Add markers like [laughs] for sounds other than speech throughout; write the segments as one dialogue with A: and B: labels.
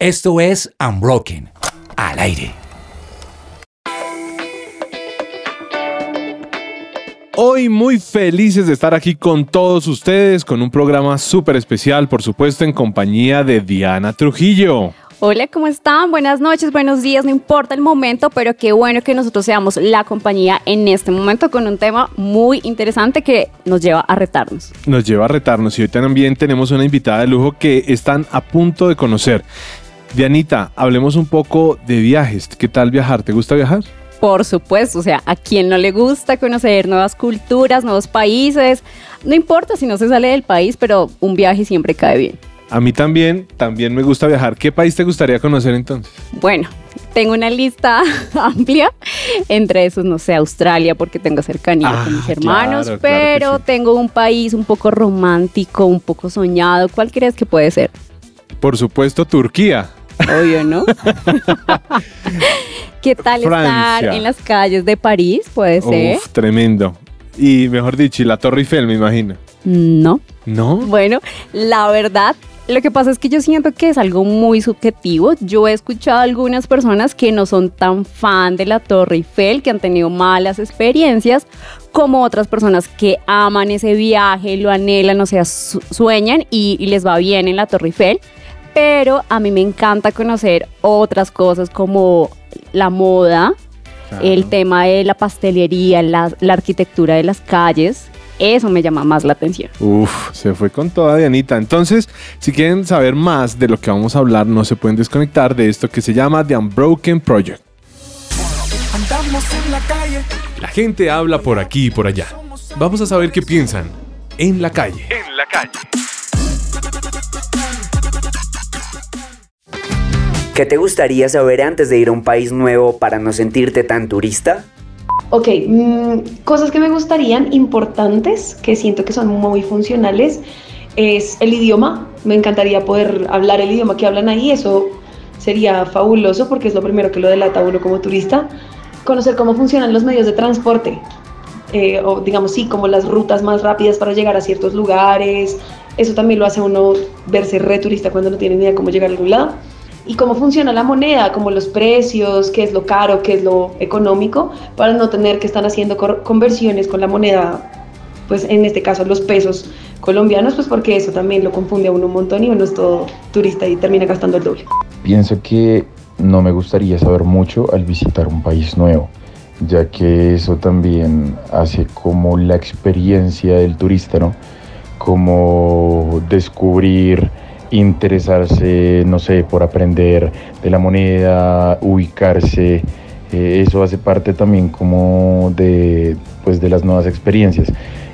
A: Esto es Unbroken, al aire.
B: Hoy muy felices de estar aquí con todos ustedes con un programa súper especial, por supuesto en compañía de Diana Trujillo.
C: Hola, ¿cómo están? Buenas noches, buenos días, no importa el momento, pero qué bueno que nosotros seamos la compañía en este momento con un tema muy interesante que nos lleva a retarnos.
B: Nos lleva a retarnos y hoy también tenemos una invitada de lujo que están a punto de conocer. Dianita, hablemos un poco de viajes. ¿Qué tal viajar? ¿Te gusta viajar?
C: Por supuesto, o sea, a quien no le gusta conocer nuevas culturas, nuevos países, no importa si no se sale del país, pero un viaje siempre cae bien.
B: A mí también, también me gusta viajar. ¿Qué país te gustaría conocer entonces?
C: Bueno, tengo una lista [laughs] amplia, entre esos, no sé, Australia, porque tengo cercanía con mis
B: Ah,
C: hermanos,
B: claro, claro que
C: pero
B: sí.
C: tengo un país un poco romántico, un poco soñado. ¿Cuál crees que puede ser?
B: Por supuesto, Turquía.
C: Obvio, ¿no? [laughs] ¿Qué tal
B: Francia.
C: estar en las calles de París? Puede ser.
B: Uf, tremendo. Y mejor dicho, y la Torre Eiffel, me imagino.
C: No.
B: ¿No?
C: Bueno, la verdad, lo que pasa es que yo siento que es algo muy subjetivo. Yo he escuchado a algunas personas que no son tan fan de la Torre Eiffel, que han tenido malas experiencias, como otras personas que aman ese viaje, lo anhelan, o sea, su- sueñan y, y les va bien en la Torre Eiffel. Pero a mí me encanta conocer otras cosas como la moda,
B: Claro.
C: el tema de la pastelería, la, la arquitectura de las calles. Eso me llama más la atención.
B: Uf, se fue con toda Dianita. Entonces, si quieren saber más de lo que vamos a hablar, no se pueden desconectar de esto que se llama The Unbroken Project.
D: Andamos en la calle.
E: La gente habla por aquí y por allá. Vamos a saber qué piensan en la calle.
D: En la calle.
F: ¿Qué te gustaría saber antes de ir a un país nuevo para no sentirte tan turista?
G: Ok, mm, cosas que me gustarían importantes, que siento que son muy funcionales, es el idioma. Me encantaría poder hablar el idioma que hablan ahí, eso sería fabuloso porque es lo primero que lo delata uno como turista. Conocer cómo funcionan los medios de transporte, eh, o digamos sí, como las rutas más rápidas para llegar a ciertos lugares. Eso también lo hace uno verse re turista cuando no tiene ni idea cómo llegar a algún lado. Y cómo funciona la moneda, como los precios, qué es lo caro, qué es lo económico, para no tener que estar haciendo conversiones con la moneda, pues en este caso los pesos colombianos, pues porque eso también lo confunde a uno un montón y uno es todo turista y termina gastando el doble.
H: Pienso que no me gustaría saber mucho al visitar un país nuevo, ya que eso también hace como la experiencia del turista, ¿no? Como descubrir, interesarse, no sé, por aprender de la moneda, ubicarse. eh, eso hace parte también como de, pues, de las nuevas experiencias.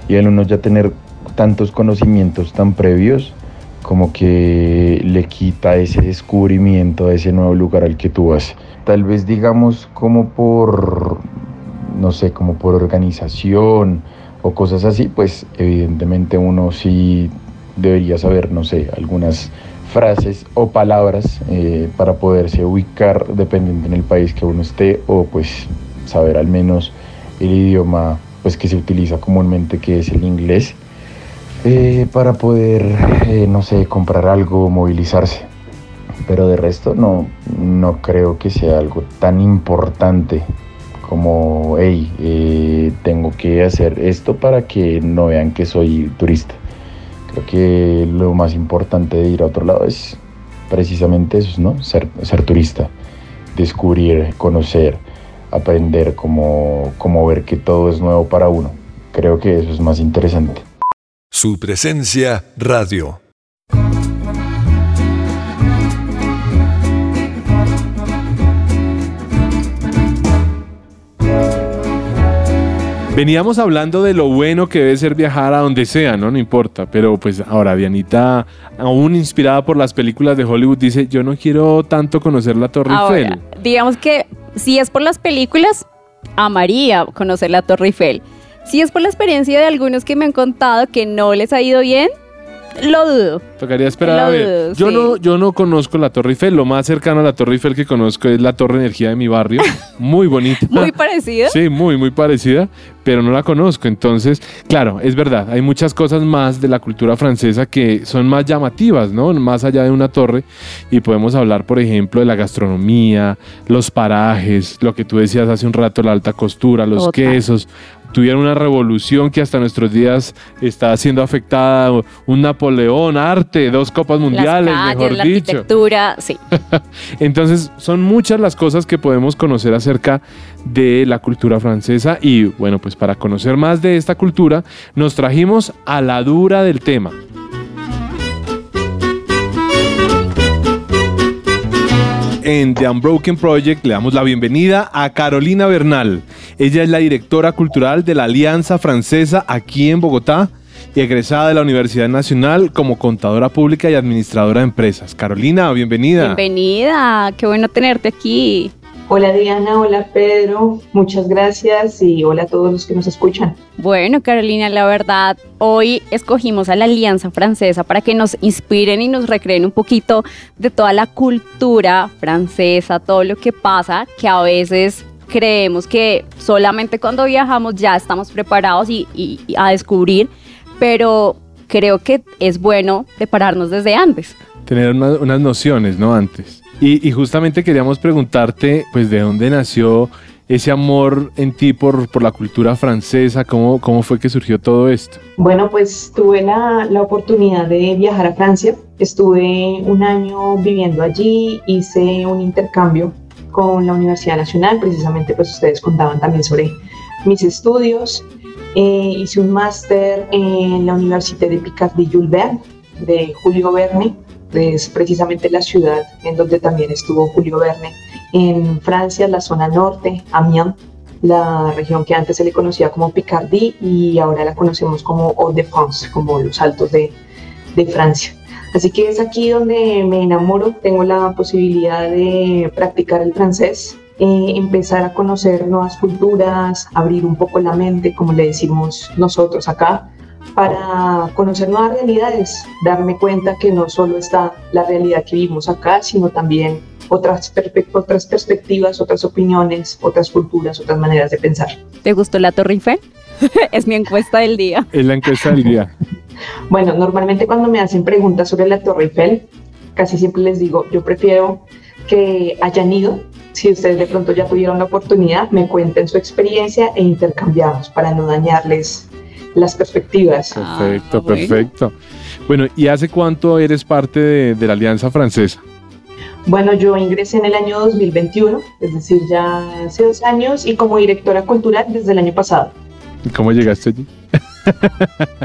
H: Y al uno ya tener tantos conocimientos tan previos, como que le quita ese descubrimiento a ese nuevo lugar al que tú vas. Tal vez digamos como por, no sé, como por organización o cosas así, pues evidentemente uno sí debería saber, no sé, algunas frases o palabras eh, para poderse ubicar dependiendo en el país que uno esté o pues saber al menos el idioma pues que se utiliza comúnmente que es el inglés eh, para poder, eh, no sé, comprar algo, movilizarse. Pero de resto no, no creo que sea algo tan importante como, hey, tengo que hacer esto para que no vean que soy turista. Creo que lo más importante de ir a otro lado es precisamente eso, ¿no? Ser, turista, descubrir, conocer, aprender, cómo, cómo ver que todo es nuevo para uno. Creo que eso es más interesante.
E: Su presencia radio.
B: Veníamos hablando de lo bueno que debe ser viajar a donde sea, ¿no? No importa. Pero pues ahora Dianita, aún inspirada por las películas de Hollywood, dice, yo no quiero tanto conocer la Torre
C: Ahora,
B: Eiffel.
C: digamos que si es por las películas, amaría conocer la Torre Eiffel. Si es por la experiencia de algunos que me han contado que no les ha ido bien, Lo dudo.
B: Tocaría esperar a ver.
C: dudo,
B: Yo
C: sí.
B: no, yo no conozco la Torre Eiffel. Lo más cercano a la Torre Eiffel que conozco es la Torre Energía de mi barrio. [laughs] Muy bonita.
C: Muy parecida.
B: Sí, muy, muy parecida, pero no la conozco. Entonces, claro, es verdad, hay muchas cosas más de la cultura francesa que son más llamativas, ¿no? Más allá de una torre. Y podemos hablar, por ejemplo, de la gastronomía, los parajes, lo que tú decías hace un rato, la alta costura, los quesos. Tuvieron una revolución que hasta nuestros días está siendo afectada. Un Napoleón, arte, dos copas mundiales,
C: Las calles,
B: mejor
C: la
B: dicho.
C: arquitectura, sí. [laughs]
B: Entonces, son muchas las cosas que podemos conocer acerca de la cultura francesa y bueno, pues para conocer más de esta cultura, nos trajimos a la dura del tema. En The Unbroken Project le damos la bienvenida a Carolina Bernal. Ella es la directora cultural de la Alianza Francesa aquí en Bogotá y egresada de la Universidad Nacional como contadora pública y administradora de empresas. Carolina, bienvenida.
C: Bienvenida, qué bueno tenerte aquí.
I: Hola Diana, hola Pedro, muchas gracias y hola a todos los que nos escuchan.
C: Bueno, Carolina, la verdad, hoy escogimos a la Alianza Francesa para que nos inspiren y nos recreen un poquito de toda la cultura francesa, todo lo que pasa, que a veces creemos que solamente cuando viajamos ya estamos preparados y, y- y a descubrir, pero creo que es bueno prepararnos desde antes.
B: tener una- unas nociones, ¿no? Antes. Y, y justamente queríamos preguntarte, pues, ¿de dónde nació ese amor en ti por, por la cultura francesa? ¿Cómo, ¿Cómo fue que surgió todo esto?
I: Bueno, pues tuve la, la oportunidad de viajar a Francia, estuve un año viviendo allí, hice un intercambio con la Universidad Nacional, precisamente pues ustedes contaban también sobre mis estudios, Eh, hice un máster en la Universidad de Picardie Jules Verne, de Julio Verne, es precisamente la ciudad en donde también estuvo Julio Verne, en Francia, la zona norte, Amiens, la región que antes se le conocía como Picardie y ahora la conocemos como Hauts-de-France, como los altos de, de Francia. Así que es aquí donde me enamoro, tengo la posibilidad de practicar el francés, eh, empezar a conocer nuevas culturas, abrir un poco la mente, como le decimos nosotros acá, para conocer nuevas realidades, darme cuenta que no solo está la realidad que vivimos acá, sino también otras, otras perspectivas, otras opiniones, otras culturas, otras maneras de pensar.
C: ¿Te gustó la Torre Eiffel? [laughs] es mi encuesta del día.
B: Es la encuesta del día. [laughs]
I: Bueno, normalmente cuando me hacen preguntas sobre la Torre Eiffel, casi siempre les digo, yo prefiero que hayan ido. Si ustedes de pronto ya tuvieron la oportunidad, me cuenten su experiencia e intercambiamos para no dañarles las perspectivas.
B: Perfecto,
C: Ah, bueno.
B: perfecto. Bueno, ¿y hace cuánto eres parte de, de la Alianza Francesa?
I: Bueno, yo ingresé en el año 2021, es decir, ya hace dos años, y como directora cultural desde el año pasado.
B: ¿Y ¿Cómo llegaste allí? [laughs]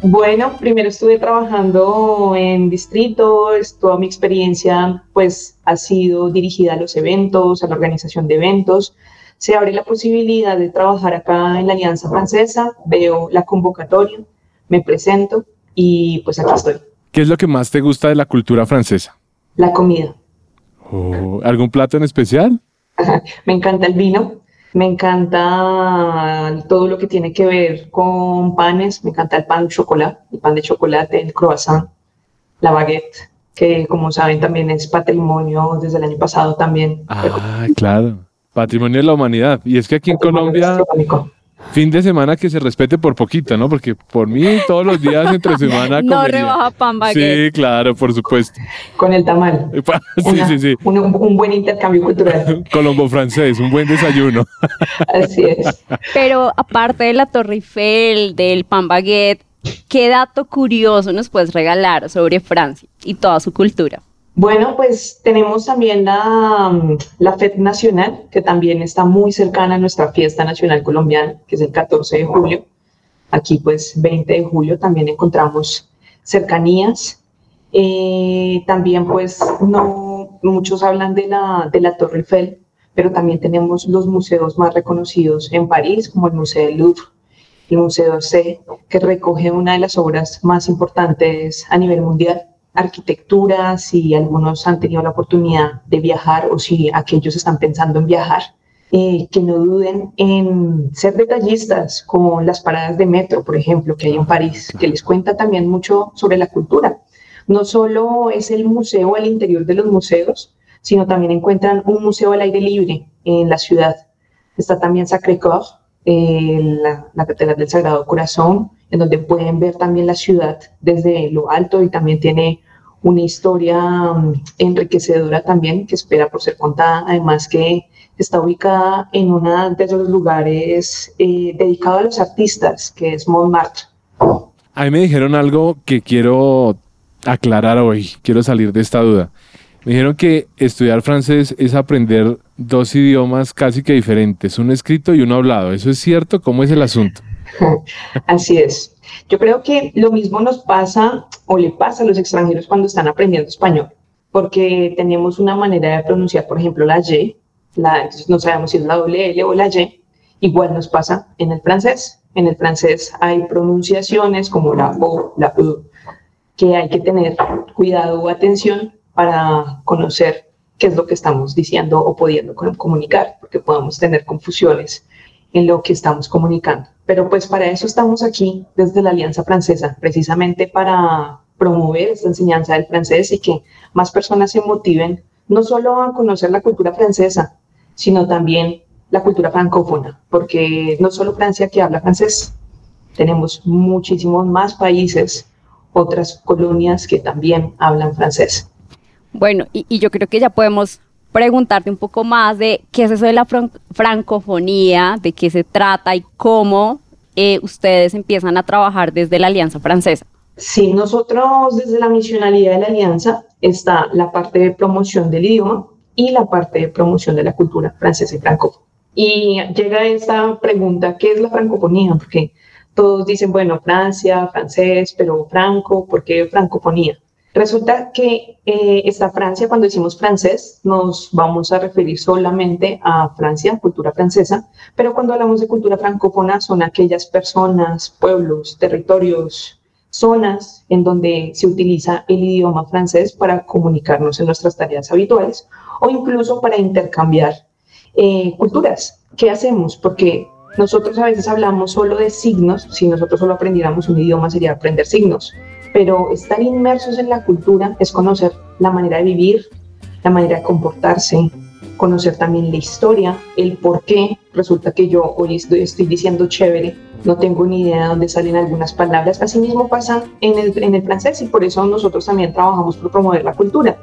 I: Bueno, primero estuve trabajando en distrito, toda mi experiencia pues ha sido dirigida a los eventos, a la organización de eventos. Se abre la posibilidad de trabajar acá en la Alianza Francesa, veo la convocatoria, me presento y pues aquí estoy.
B: ¿Qué es lo que más te gusta de la cultura francesa?
I: La comida.
B: Oh, ¿Algún plato en especial?
I: Me encanta el vino, me encanta todo lo que tiene que ver con panes, me encanta el pan de chocolate, el pan de chocolate, el croissant, la baguette, que como saben también es patrimonio desde el año pasado también.
B: Ah, claro. Patrimonio de la humanidad. Y es que aquí en Colombia, fin de semana que se respete por poquito, ¿no? Porque por mí todos los días entre semana [laughs]
C: No
B: comería.
C: rebaja pan baguette.
B: Sí, claro, por supuesto.
I: Con el tamal. [laughs]
B: Sí,
I: Una-
B: sí, sí.
I: Un, un buen intercambio cultural. [laughs]
B: Colombo francés, un buen desayuno.
I: Así es.
C: Pero aparte de la Torre Eiffel, del pan baguette, ¿qué dato curioso nos puedes regalar sobre Francia y toda su cultura?
I: Bueno, pues tenemos también la, mm, la FED Nacional, que también está muy cercana a nuestra fiesta nacional colombiana, que es el 14 de julio. Aquí, pues, 20 de julio también encontramos cercanías. Eh, también, pues, no muchos hablan de la, de la Torre Eiffel, pero también tenemos los museos más reconocidos en París, como el Museo del Louvre, el Museo d'Orsay, que recoge una de las obras más importantes a nivel mundial arquitectura, si algunos han tenido la oportunidad de viajar o si aquellos están pensando en viajar, eh, que no duden en ser detallistas, como las paradas de metro, por ejemplo, que hay en París, que les cuenta también mucho sobre la cultura. No solo es el museo al interior de los museos, sino también encuentran un museo al aire libre en la ciudad. Está también Sacré-Cœur, eh, la, Catedral del Sagrado Corazón, en donde pueden ver también la ciudad desde lo alto y también tiene una historia um, enriquecedora también que espera por ser contada, además que está ubicada en uno de esos lugares eh, dedicado a los artistas, que es Montmartre.
B: A mí me dijeron algo que quiero aclarar hoy, quiero salir de esta duda. Me dijeron que estudiar francés es aprender dos idiomas casi que diferentes, un escrito y uno hablado. ¿Eso es cierto? ¿Cómo es el asunto? [laughs]
I: Así es. Yo creo que lo mismo nos pasa o le pasa a los extranjeros cuando están aprendiendo español, porque tenemos una manera de pronunciar, por ejemplo, la Y, la, no sabemos si es la doble L o la Y, igual nos pasa en el francés. En el francés hay pronunciaciones como la O, la U, que hay que tener cuidado o atención para conocer qué es lo que estamos diciendo o pudiendo comunicar, porque podemos tener confusiones en lo que estamos comunicando. Pero pues para eso estamos aquí desde la Alianza Francesa, precisamente para promover esta enseñanza del francés y que más personas se motiven no solo a conocer la cultura francesa, sino también la cultura francófona, porque no solo Francia que habla francés, tenemos muchísimos más países, otras colonias que también hablan francés.
C: Bueno, y, yo creo que ya podemos preguntarte un poco más de qué es eso de la francofonía, de qué se trata y cómo eh, ustedes empiezan a trabajar desde la Alianza Francesa.
I: Sí, nosotros desde la misionalidad de la Alianza está la parte de promoción del idioma y la parte de promoción de la cultura francesa y francófona. Y llega esta pregunta, ¿qué es la francofonía? Porque todos dicen, bueno, Francia, francés, pero franco, ¿por qué francofonía? Resulta que eh, esta Francia, cuando decimos francés, nos vamos a referir solamente a Francia, cultura francesa, pero cuando hablamos de cultura francófona son aquellas personas, pueblos, territorios, zonas en donde se utiliza el idioma francés para comunicarnos en nuestras tareas habituales o incluso para intercambiar eh, culturas. ¿Qué hacemos? Porque nosotros a veces hablamos solo de signos, si nosotros solo aprendiéramos un idioma sería aprender signos pero estar inmersos en la cultura es conocer la manera de vivir, la manera de comportarse, conocer también la historia, el por qué. Resulta que yo hoy estoy, diciendo chévere, no tengo ni idea de dónde salen algunas palabras. Asimismo pasa en el, en el francés y por eso nosotros también trabajamos por promover la cultura,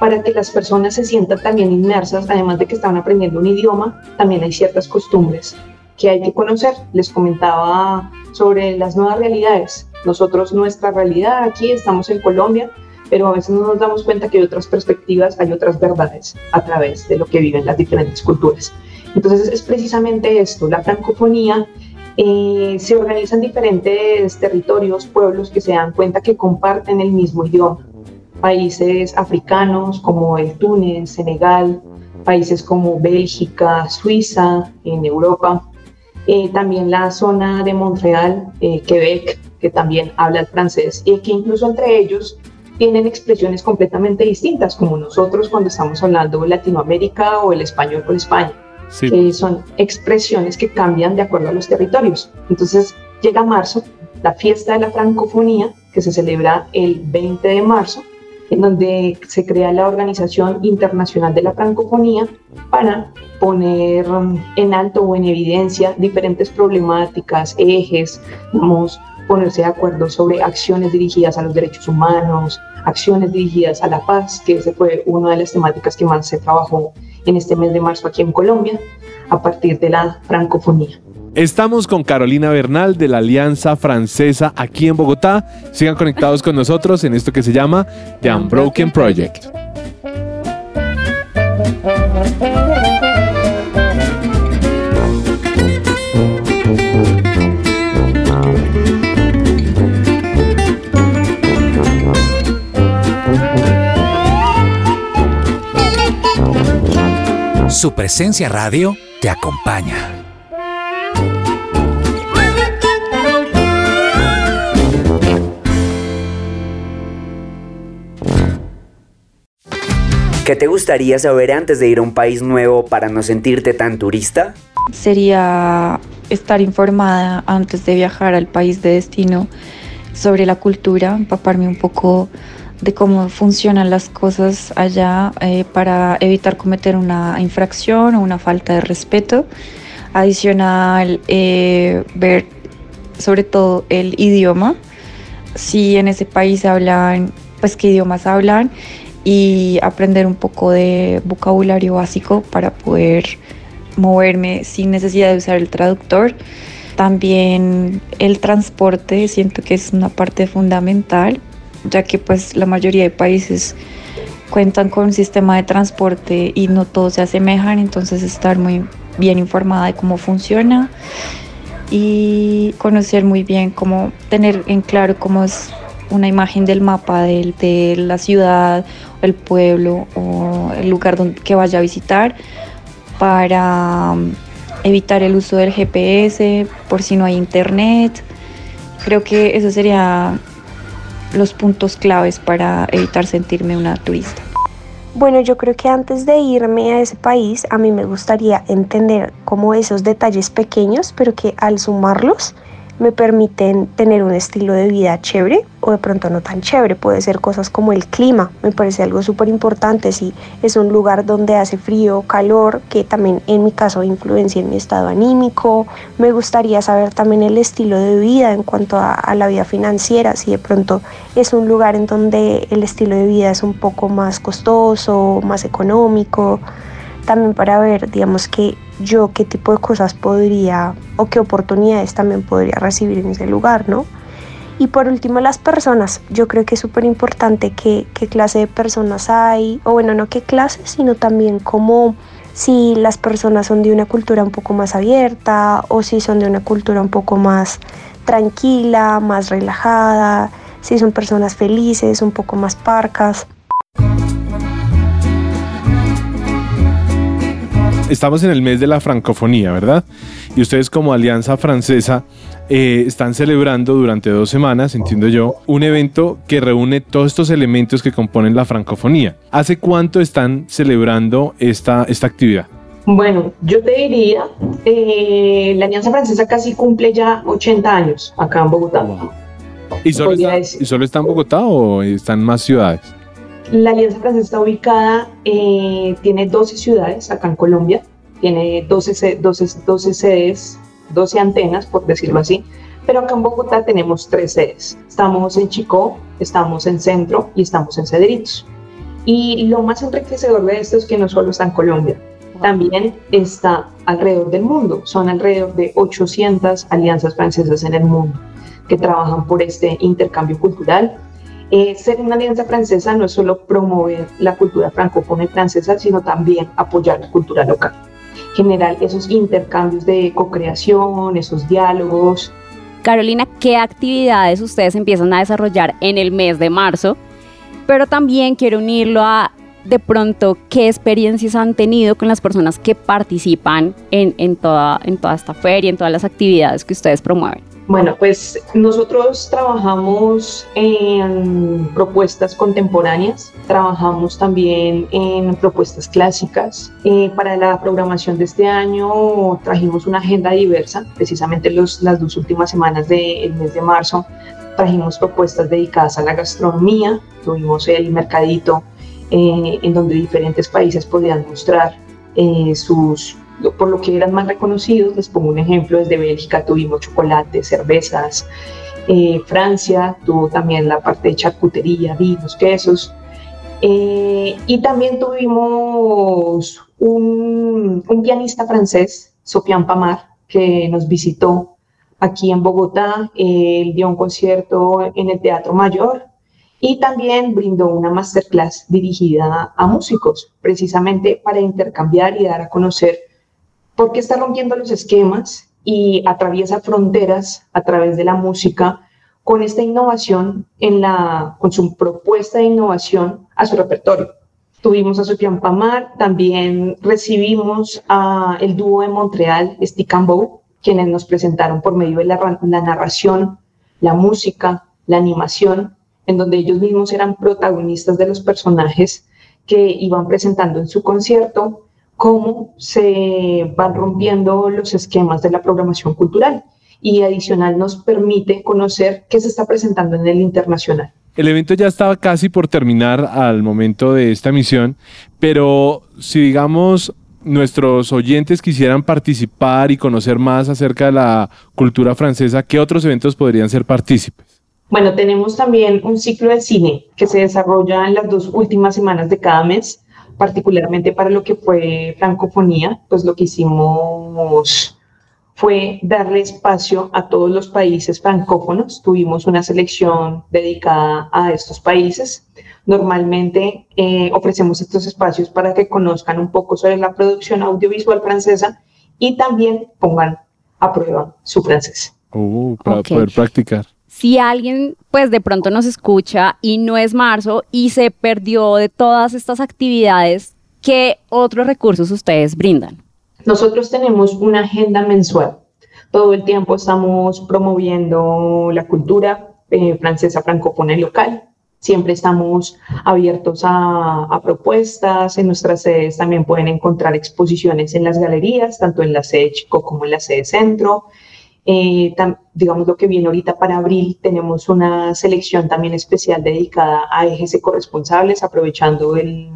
I: para que las personas se sientan también inmersas, además de que están aprendiendo un idioma, también hay ciertas costumbres que hay que conocer. Les comentaba sobre las nuevas realidades. Nosotros, nuestra realidad aquí, estamos en Colombia, pero a veces no nos damos cuenta que hay otras perspectivas, hay otras verdades a través de lo que viven las diferentes culturas. Entonces es precisamente esto, la francofonía eh, se organiza en diferentes territorios, pueblos que se dan cuenta que comparten el mismo idioma. Países africanos como el Túnez, Senegal, países como Bélgica, Suiza, en Europa, eh, también la zona de Montreal, eh, Quebec, que también habla el francés y que incluso entre ellos tienen expresiones completamente distintas, como nosotros cuando estamos hablando Latinoamérica o el español con España. Sí. son expresiones que cambian de acuerdo a los territorios. Entonces llega marzo, la fiesta de la francofonía, que se celebra el 20 de marzo, en donde se crea la Organización Internacional de la Francofonía para poner en alto o en evidencia diferentes problemáticas, ejes, ponerse de acuerdo sobre acciones dirigidas a los derechos humanos, acciones dirigidas a la paz, que esa fue una de las temáticas que más se trabajó en este mes de marzo aquí en Colombia, a partir de la francofonía.
B: Estamos con Carolina Bernal de la Alianza Francesa aquí en Bogotá. Sigan conectados con nosotros en esto que se llama The Unbroken Project.
A: Su presencia radio te acompaña.
F: ¿Qué te gustaría saber antes de ir a un país nuevo para no sentirte tan turista?
J: Sería estar informada antes de viajar al país de destino sobre la cultura, empaparme un poco de cómo funcionan las cosas allá eh, para evitar cometer una infracción o una falta de respeto. Adicional, eh, ver sobre todo el idioma, si en ese país hablan, pues qué idiomas hablan y aprender un poco de vocabulario básico para poder moverme sin necesidad de usar el traductor. También el transporte siento que es una parte fundamental, ya que pues la mayoría de países cuentan con un sistema de transporte y no todos se asemejan, entonces estar muy bien informada de cómo funciona y conocer muy bien cómo tener en claro cómo es una imagen del mapa de, de la ciudad, el pueblo o el lugar donde, que vaya a visitar para evitar el uso del GPS por si no hay internet. Creo que esos serían los puntos claves para evitar sentirme una turista.
K: Bueno, yo creo que antes de irme a ese país, a mí me gustaría entender como esos detalles pequeños, pero que al sumarlos me permiten tener un estilo de vida chévere o de pronto no tan chévere. Puede ser cosas como el clima, me parece algo súper importante. Si es un lugar donde hace frío, calor, que también en mi caso influencia en mi estado anímico. Me gustaría saber también el estilo de vida en cuanto a, a la vida financiera. Si de pronto es un lugar en donde el estilo de vida es un poco más costoso, más económico. También para ver, digamos que yo qué tipo de cosas podría o qué oportunidades también podría recibir en ese lugar, ¿no? Y por último, las personas. Yo creo que es súper importante qué, qué clase de personas hay, o bueno, no qué clase, sino también cómo si las personas son de una cultura un poco más abierta o si son de una cultura un poco más tranquila, más relajada, si son personas felices, un poco más parcas.
B: Estamos en el mes de la francofonía, ¿verdad? Y ustedes como Alianza Francesa eh, están celebrando durante dos semanas, entiendo yo, un evento que reúne todos estos elementos que componen la francofonía. ¿Hace cuánto están celebrando esta, esta actividad?
I: Bueno, yo te diría, eh, la Alianza Francesa casi cumple ya 80 años acá en Bogotá.
B: ¿Y solo, está, ¿Y solo está en Bogotá o están más ciudades?
I: La Alianza Francesa está ubicada, eh, tiene 12 ciudades acá en Colombia, tiene 12, 12, 12 sedes, 12 antenas, por decirlo así, pero acá en Bogotá tenemos tres sedes. Estamos en Chicó, estamos en Centro y estamos en Cedritos. Y lo más enriquecedor de esto es que no solo está en Colombia, también está alrededor del mundo. Son alrededor de 800 alianzas francesas en el mundo que trabajan por este intercambio cultural eh, ser una alianza francesa no es solo promover la cultura francófona y francesa, sino también apoyar la cultura local. Generar esos intercambios de co-creación, esos diálogos.
C: Carolina, ¿qué actividades ustedes empiezan a desarrollar en el mes de marzo? Pero también quiero unirlo a de pronto qué experiencias han tenido con las personas que participan en, en, toda, en toda esta feria, en todas las actividades que ustedes promueven.
I: Bueno, pues nosotros trabajamos en propuestas contemporáneas, trabajamos también en propuestas clásicas. Eh, para la programación de este año trajimos una agenda diversa, precisamente los, las dos últimas semanas del mes de marzo trajimos propuestas dedicadas a la gastronomía, tuvimos el mercadito eh, en donde diferentes países podían mostrar eh, sus por lo que eran más reconocidos, les pongo un ejemplo, desde Bélgica tuvimos chocolate, cervezas, eh, Francia tuvo también la parte de charcutería, vinos, quesos, eh, y también tuvimos un, un pianista francés, Sofian Pamar, que nos visitó aquí en Bogotá, él dio un concierto en el Teatro Mayor y también brindó una masterclass dirigida a músicos, precisamente para intercambiar y dar a conocer porque está rompiendo los esquemas y atraviesa fronteras a través de la música con esta innovación en la, con su propuesta de innovación a su repertorio. Tuvimos a Sofian Pamar, también recibimos a el dúo de Montreal, Stick and quienes nos presentaron por medio de la narración, la música, la animación, en donde ellos mismos eran protagonistas de los personajes que iban presentando en su concierto cómo se van rompiendo los esquemas de la programación cultural y adicional nos permite conocer qué se está presentando en el internacional.
B: El evento ya estaba casi por terminar al momento de esta emisión, pero si digamos nuestros oyentes quisieran participar y conocer más acerca de la cultura francesa, ¿qué otros eventos podrían ser partícipes?
I: Bueno, tenemos también un ciclo de cine que se desarrolla en las dos últimas semanas de cada mes, particularmente para lo que fue francofonía, pues lo que hicimos fue darle espacio a todos los países francófonos. Tuvimos una selección dedicada a estos países. Normalmente eh, ofrecemos estos espacios para que conozcan un poco sobre la producción audiovisual francesa y también pongan a prueba su francés.
B: Uh, para poder practicar.
C: Si alguien pues de pronto nos escucha y no es marzo y se perdió de todas estas actividades, ¿qué otros recursos ustedes brindan?
I: Nosotros tenemos una agenda mensual. Todo el tiempo estamos promoviendo la cultura eh, francesa francófona local. Siempre estamos abiertos a, propuestas. En nuestras sedes también pueden encontrar exposiciones en las galerías, tanto en la sede Chico como en la sede Centro. Eh, digamos lo que viene ahorita para abril, tenemos una selección también especial dedicada a ejes corresponsables, aprovechando el,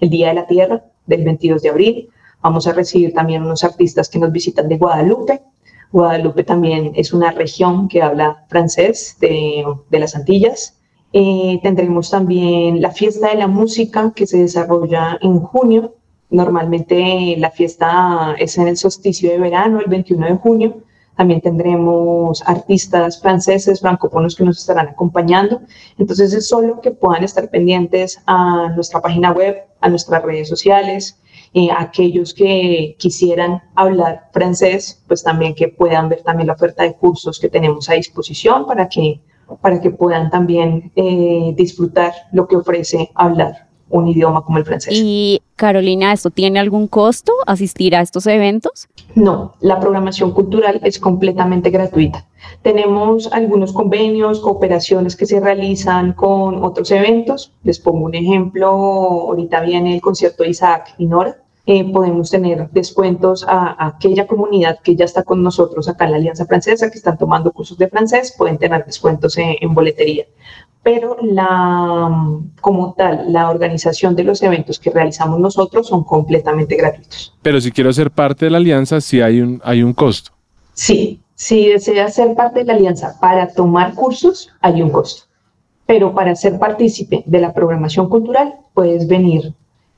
I: el Día de la Tierra del 22 de abril. Vamos a recibir también unos artistas que nos visitan de Guadalupe. Guadalupe también es una región que habla francés de, de las Antillas. Eh, tendremos también la fiesta de la música que se desarrolla en junio. Normalmente la fiesta es en el solsticio de verano, el 21 de junio. También tendremos artistas franceses, francófonos que nos estarán acompañando. Entonces es solo que puedan estar pendientes a nuestra página web, a nuestras redes sociales, eh, aquellos que quisieran hablar francés, pues también que puedan ver también la oferta de cursos que tenemos a disposición para que, para que puedan también eh, disfrutar lo que ofrece hablar un idioma como el francés.
C: Y Carolina, ¿esto tiene algún costo asistir a estos eventos?
I: No, la programación cultural es completamente gratuita. Tenemos algunos convenios, cooperaciones que se realizan con otros eventos. Les pongo un ejemplo, ahorita viene el concierto de Isaac y Nora. Eh, podemos tener descuentos a, aquella comunidad que ya está con nosotros acá en la Alianza Francesa, que están tomando cursos de francés, pueden tener descuentos en, boletería. Pero la, como tal, la organización de los eventos que realizamos nosotros son completamente gratuitos.
B: Pero si quiero ser parte de la alianza, sí hay un, hay un costo.
I: Sí, si deseas ser parte de la alianza para tomar cursos, hay un costo. Pero para ser partícipe de la programación cultural, puedes venir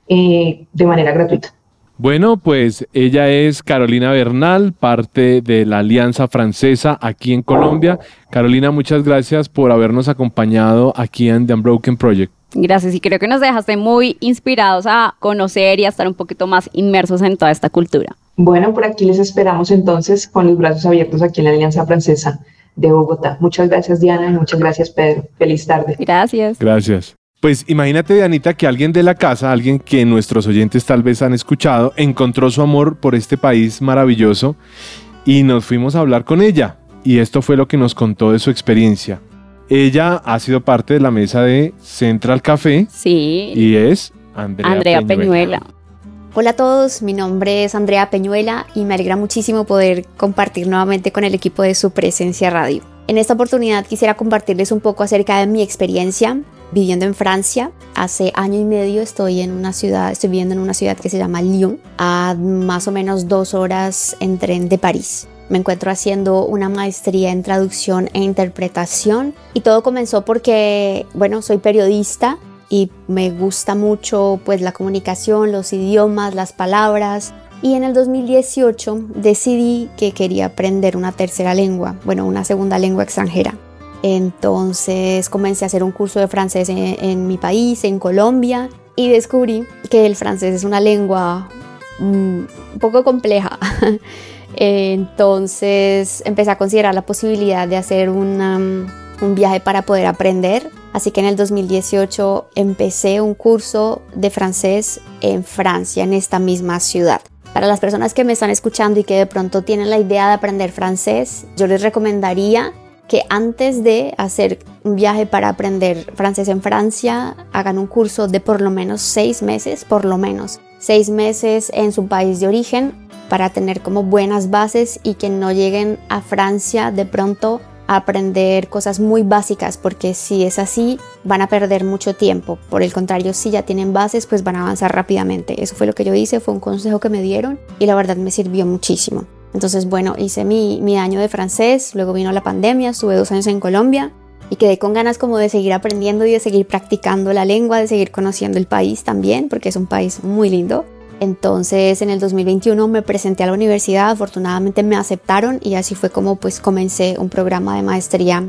I: eh, de manera gratuita.
B: Bueno, pues ella es Carolina Bernal, parte de la Alianza Francesa aquí en Colombia. Carolina, muchas gracias por habernos acompañado aquí en The Unbroken Project.
C: Gracias y creo que nos dejaste muy inspirados a conocer y a estar un poquito más inmersos en toda esta cultura.
I: Bueno, por aquí les esperamos entonces con los brazos abiertos aquí en la Alianza Francesa de Bogotá. Muchas gracias Diana y muchas gracias Pedro. Feliz tarde.
C: Gracias.
B: Gracias. Pues imagínate, Anita, que alguien de la casa, alguien que nuestros oyentes tal vez han escuchado, encontró su amor por este país maravilloso y nos fuimos a hablar con ella. Y esto fue lo que nos contó de su experiencia. Ella ha sido parte de la mesa de Central Café.
C: Sí.
B: Y es Andrea,
C: Andrea Peñuela.
L: Hola a todos, mi nombre es Andrea Peñuela y me alegra muchísimo poder compartir nuevamente con el equipo de su presencia radio. En esta oportunidad quisiera compartirles un poco acerca de mi experiencia viviendo en Francia. Hace año y medio estoy en una ciudad, estoy viviendo en una ciudad que se llama Lyon, a más o menos dos horas en tren de París. Me encuentro haciendo una maestría en traducción e interpretación y todo comenzó porque, bueno, soy periodista y me gusta mucho pues la comunicación, los idiomas, las palabras y en el 2018 decidí que quería aprender una tercera lengua, bueno, una segunda lengua extranjera. Entonces comencé a hacer un curso de francés en, mi país, en Colombia, y descubrí que el francés es una lengua mm, un poco compleja. [laughs] Entonces empecé a considerar la posibilidad de hacer un viaje para poder aprender. Así que en el 2018 empecé un curso de francés en Francia, en esta misma ciudad. Para las personas que me están escuchando y que de pronto tienen la idea de aprender francés, yo les recomendaría que antes de hacer un viaje para aprender francés en Francia, hagan un curso de por lo menos seis meses, por lo menos seis meses en su país de origen para tener como buenas bases y que no lleguen a Francia de pronto a aprender cosas muy básicas, porque si es así, van a perder mucho tiempo. Por el contrario, si ya tienen bases, pues van a avanzar rápidamente. Eso fue lo que yo hice, fue un consejo que me dieron y la verdad me sirvió muchísimo. Entonces, bueno, hice mi, mi año de francés, luego vino la pandemia, estuve dos años en Colombia y quedé con ganas como de seguir aprendiendo y de seguir practicando la lengua, de seguir conociendo el país también, porque es un país muy lindo. Entonces en el 2021 me presenté a la universidad, afortunadamente me aceptaron y así fue como pues comencé un programa de maestría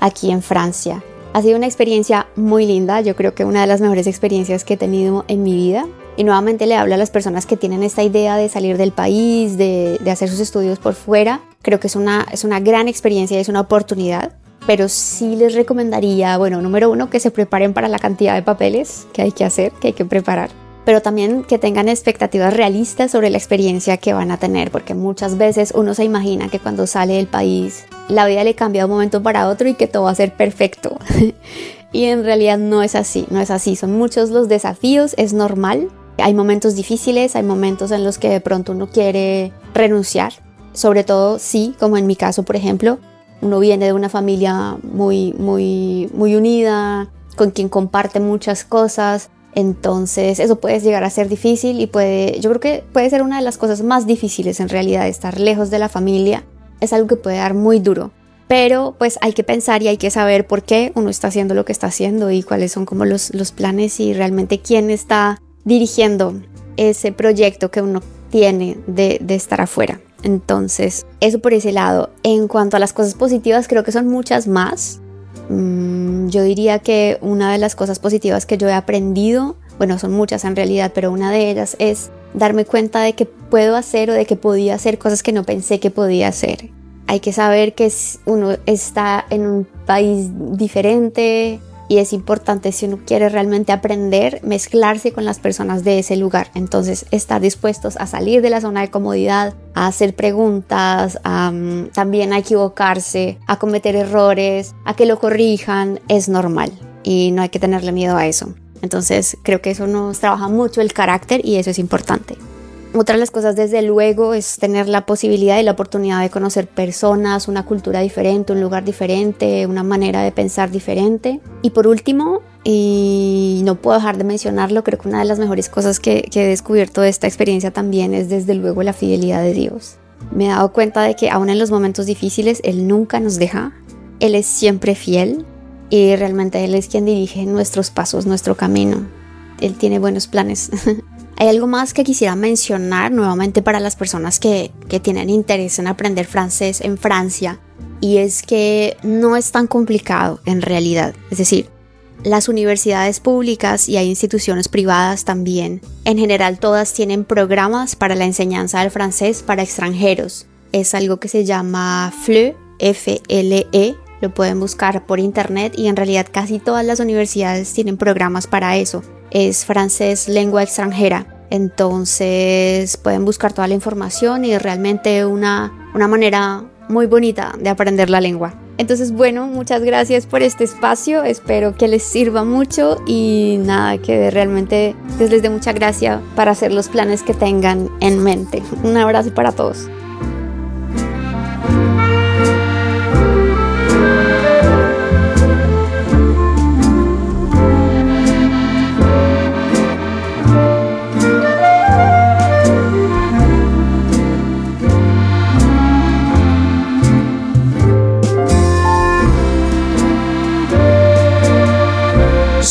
L: aquí en Francia. Ha sido una experiencia muy linda, yo creo que una de las mejores experiencias que he tenido en mi vida. Y nuevamente le hablo a las personas que tienen esta idea de salir del país, de, de hacer sus estudios por fuera. Creo que es una, es una gran experiencia y es una oportunidad pero sí les recomendaría, bueno, número uno, que se preparen para la cantidad de papeles que hay que hacer, que hay que preparar, pero también que tengan expectativas realistas sobre la experiencia que van a tener, porque muchas veces uno se imagina que cuando sale del país la vida le cambia de un momento para otro y que todo va a ser perfecto. [laughs] y en realidad no es así, no es así, son muchos los desafíos, es normal. Hay momentos difíciles, hay momentos en los que de pronto uno quiere renunciar, sobre todo sí, como en mi caso, por ejemplo, uno viene de una familia muy, muy, muy unida, con quien comparte muchas cosas. Entonces eso puede llegar a ser difícil y puede, yo creo que puede ser una de las cosas más difíciles en realidad, estar lejos de la familia. Es algo que puede dar muy duro. Pero pues hay que pensar y hay que saber por qué uno está haciendo lo que está haciendo y cuáles son como los, los planes y realmente quién está dirigiendo ese proyecto que uno tiene de, estar afuera. Entonces, eso por ese lado. En cuanto a las cosas positivas, creo que son muchas más. Mm, yo diría que una de las cosas positivas que yo he aprendido, bueno, son muchas en realidad, pero una de ellas es darme cuenta de que puedo hacer o de que podía hacer cosas que no pensé que podía hacer. Hay que saber que uno está en un país diferente, y es importante si uno quiere realmente aprender, mezclarse con las personas de ese lugar. Entonces, estar dispuestos a salir de la zona de comodidad, a hacer preguntas, también a equivocarse, a cometer errores, a que lo corrijan, es normal y no hay que tenerle miedo a eso. Entonces, creo que eso nos trabaja mucho el carácter y eso es importante. Otra de las cosas, desde luego, es tener la posibilidad y la oportunidad de conocer personas, una cultura diferente, un lugar diferente, una manera de pensar diferente. Y por último, y no puedo dejar de mencionarlo, creo que una de las mejores cosas que, he descubierto de esta experiencia también es desde luego la fidelidad de Dios. Me he dado cuenta de que aún en los momentos difíciles Él nunca nos deja, Él es siempre fiel y realmente Él es quien dirige nuestros pasos, nuestro camino. Él tiene buenos planes. [laughs] Hay algo más que quisiera mencionar nuevamente para las personas que, tienen interés en aprender francés en Francia y es que no es tan complicado en realidad. Es decir, las universidades públicas y hay instituciones privadas también. En general todas tienen programas para la enseñanza del francés para extranjeros. Es algo que se llama FLE, F-L-E, lo pueden buscar por internet y en realidad casi todas las universidades tienen programas para eso es francés lengua extranjera. Entonces pueden buscar toda la información y realmente una, una manera muy bonita de aprender la lengua. Entonces, bueno, muchas gracias por este espacio. Espero que les sirva mucho y nada, que realmente les dé mucha gracia para hacer los planes que tengan en mente. Un abrazo para todos.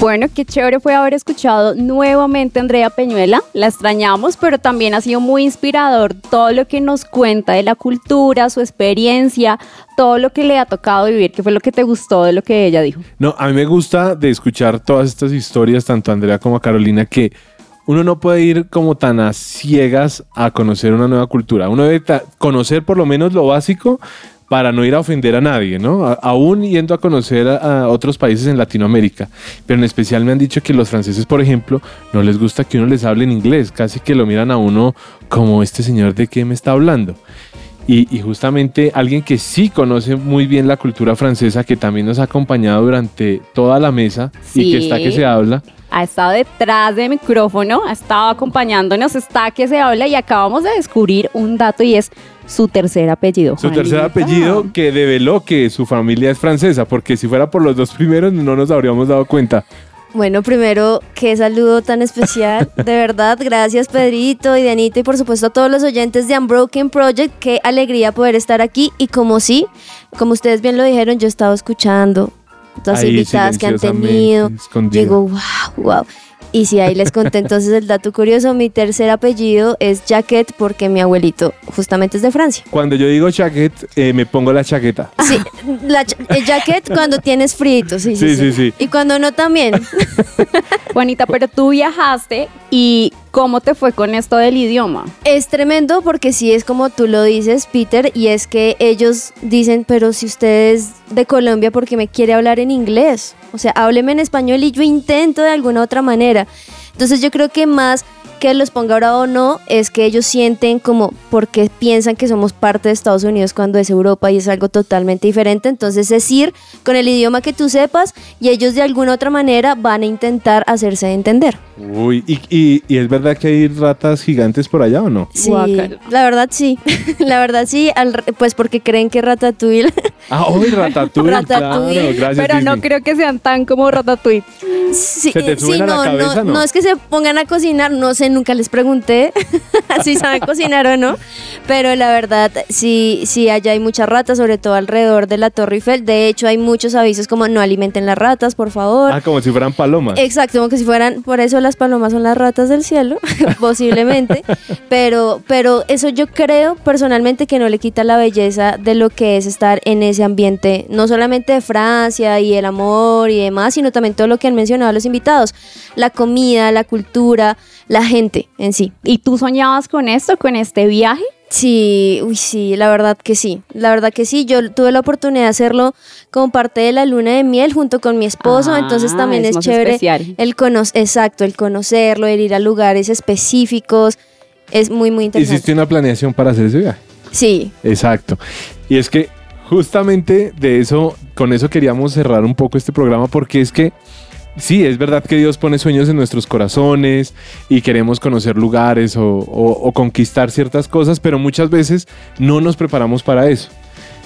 C: Bueno, qué chévere fue haber escuchado nuevamente a Andrea Peñuela. La extrañamos, pero también ha sido muy inspirador todo lo que nos cuenta de la cultura, su experiencia, todo lo que le ha tocado vivir. ¿Qué fue lo que te gustó de lo que ella dijo?
B: No, a mí me gusta de escuchar todas estas historias, tanto a Andrea como a Carolina, que uno no puede ir como tan a ciegas a conocer una nueva cultura. Uno debe conocer por lo menos lo básico para no ir a ofender a nadie, ¿no? aún yendo a conocer a, otros países en Latinoamérica. Pero en especial me han dicho que los franceses, por ejemplo, no les gusta que uno les hable en inglés, casi que lo miran a uno como este señor de qué me está hablando. Y, y justamente alguien que sí conoce muy bien la cultura francesa, que también nos ha acompañado durante toda la mesa y que está que
C: Sí.
B: se habla.
C: Ha estado detrás del micrófono, ha estado acompañándonos, está que se habla y acabamos de descubrir un dato y es su tercer apellido.
B: Su tercer apellido que develó que su familia es francesa, porque si fuera por los dos primeros no nos habríamos dado cuenta.
M: Bueno, primero, qué saludo tan especial. [laughs] De verdad, gracias Pedrito y Dianita y por supuesto a todos los oyentes de Unbroken Project. Qué alegría poder estar aquí. Y como sí, como ustedes bien lo dijeron, yo estaba escuchando todas las invitadas que han tenido.
B: escondido.
M: Llegó, wow, wow. Y sí, ahí les conté entonces el dato curioso. Mi tercer apellido es Jaquet porque mi abuelito justamente es de Francia.
B: Cuando yo digo chaquet, eh, me pongo la chaqueta.
M: Sí, la el jacket cuando tienes frito, sí, sí,
B: Sí, sí, sí.
M: Y cuando no también. [laughs]
C: Juanita, pero tú viajaste y ¿cómo te fue con esto del idioma?
M: Es tremendo porque sí es como tú lo dices, Peter, y es que ellos dicen, pero si usted es de Colombia, ¿por qué me quiere hablar en inglés? O sea, hábleme en español y yo intento de alguna otra manera. Entonces yo creo que más que los ponga bravo o no, es que ellos sienten como porque piensan que somos parte de Estados Unidos cuando es Europa y es algo totalmente diferente. Entonces es ir con el idioma que tú sepas y ellos de alguna otra manera van a intentar hacerse entender.
B: Uy, ¿y, y, y es verdad que hay ratas gigantes por allá o no?
M: Sí, la verdad sí, [laughs] la verdad sí, al pues porque creen que Ratatouille,
B: Ah, uy, ratatouille, [laughs]
M: Ratatouille,
B: claro, gracias
C: pero no
B: Disney.
C: creo que sean tan como Ratatouille.
M: Sí,
B: ¿Se te
M: sí,
B: suben a la
M: no,
B: cabeza,
M: no,
B: no?
M: es que se pongan a cocinar, no sé, nunca les pregunté [laughs] si saben cocinar o no, pero la verdad sí, sí, allá hay muchas ratas, sobre todo alrededor de la Torre Eiffel, de hecho hay muchos avisos como no alimenten las ratas, por favor.
B: Ah, como si fueran palomas.
M: Exacto, como que si fueran, por eso las palomas son las ratas del cielo, [laughs] posiblemente, pero, pero eso yo creo personalmente que no le quita la belleza de lo que es estar en ese ambiente, no solamente de Francia y el amor y demás, sino también todo lo que han mencionado los invitados, la comida, la cultura, la gente en sí.
C: ¿Y tú soñabas con esto, con este viaje?
M: Sí, uy, sí, la verdad que sí. La verdad que sí. Yo tuve la oportunidad de hacerlo como parte de la luna de miel junto con mi esposo.
C: Ah,
M: entonces también
C: es
M: chévere
C: especial.
M: el conocer, exacto, el conocerlo, el ir a lugares específicos. Es muy, muy interesante.
B: Hiciste una planeación para hacer ese viaje.
M: Sí,
B: Exacto. Y es que justamente de eso, con eso queríamos cerrar un poco este programa porque es que sí, es verdad que Dios pone sueños en nuestros corazones y queremos conocer lugares o, o- o conquistar ciertas cosas, pero muchas veces no nos preparamos para eso.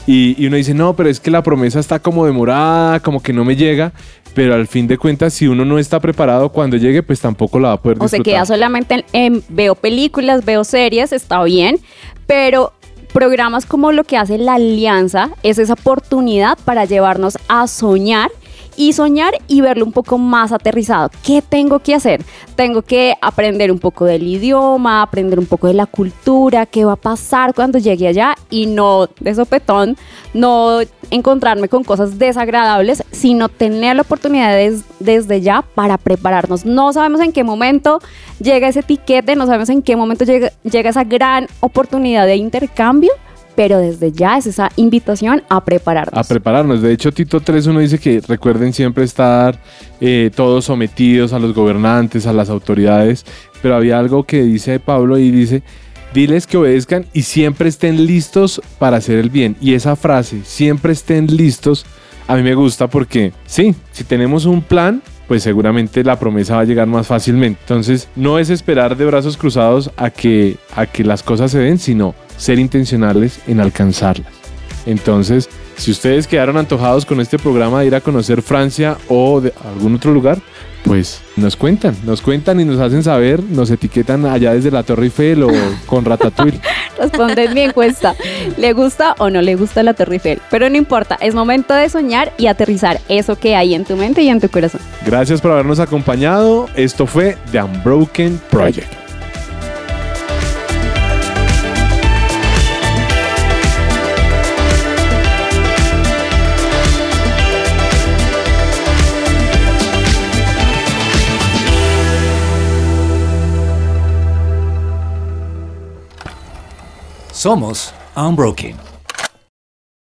B: Y, y uno dice, no, pero es que la promesa está como demorada, como que no me llega, pero al fin de cuentas, si uno no está preparado cuando llegue, pues tampoco la va a poder
C: O se
B: disfrutar.
C: queda solamente en, en veo películas, veo series, está bien, pero programas como lo que hace la alianza es esa oportunidad para llevarnos a soñar y soñar y verlo un poco más aterrizado. ¿Qué tengo que hacer? Tengo que aprender un poco del idioma, aprender un poco de la cultura, qué va a pasar cuando llegue allá y no de sopetón, no encontrarme con cosas desagradables, sino tener la oportunidad des- desde ya para prepararnos. No sabemos en qué momento llega ese etiquete, no sabemos en qué momento llega esa gran oportunidad de intercambio, pero desde ya es esa invitación a prepararnos.
B: a prepararnos. De hecho, Tito 3.1 dice que recuerden siempre estar eh, todos sometidos a los gobernantes, a las autoridades, pero había algo que dice Pablo y dice, diles que obedezcan y siempre estén listos para hacer el bien. Y esa frase, siempre estén listos, a mí me gusta porque sí, si tenemos un plan, pues seguramente la promesa va a llegar más fácilmente. Entonces, no es esperar de brazos cruzados a que, a que las cosas se den, sino ser intencionales en alcanzarlas. Entonces, si ustedes quedaron antojados con este programa de ir a conocer Francia o de algún otro lugar, pues nos cuentan, nos cuentan y nos hacen saber, nos etiquetan allá desde la Torre Eiffel o [laughs] con Ratatouille.
C: Responden mi encuesta. ¿Le gusta o no le gusta la Torre Eiffel? Pero no importa, es momento de soñar y aterrizar eso que hay en tu mente y en tu corazón.
B: Gracias por habernos acompañado. Esto fue The Unbroken Project.
A: Somos Unbroken.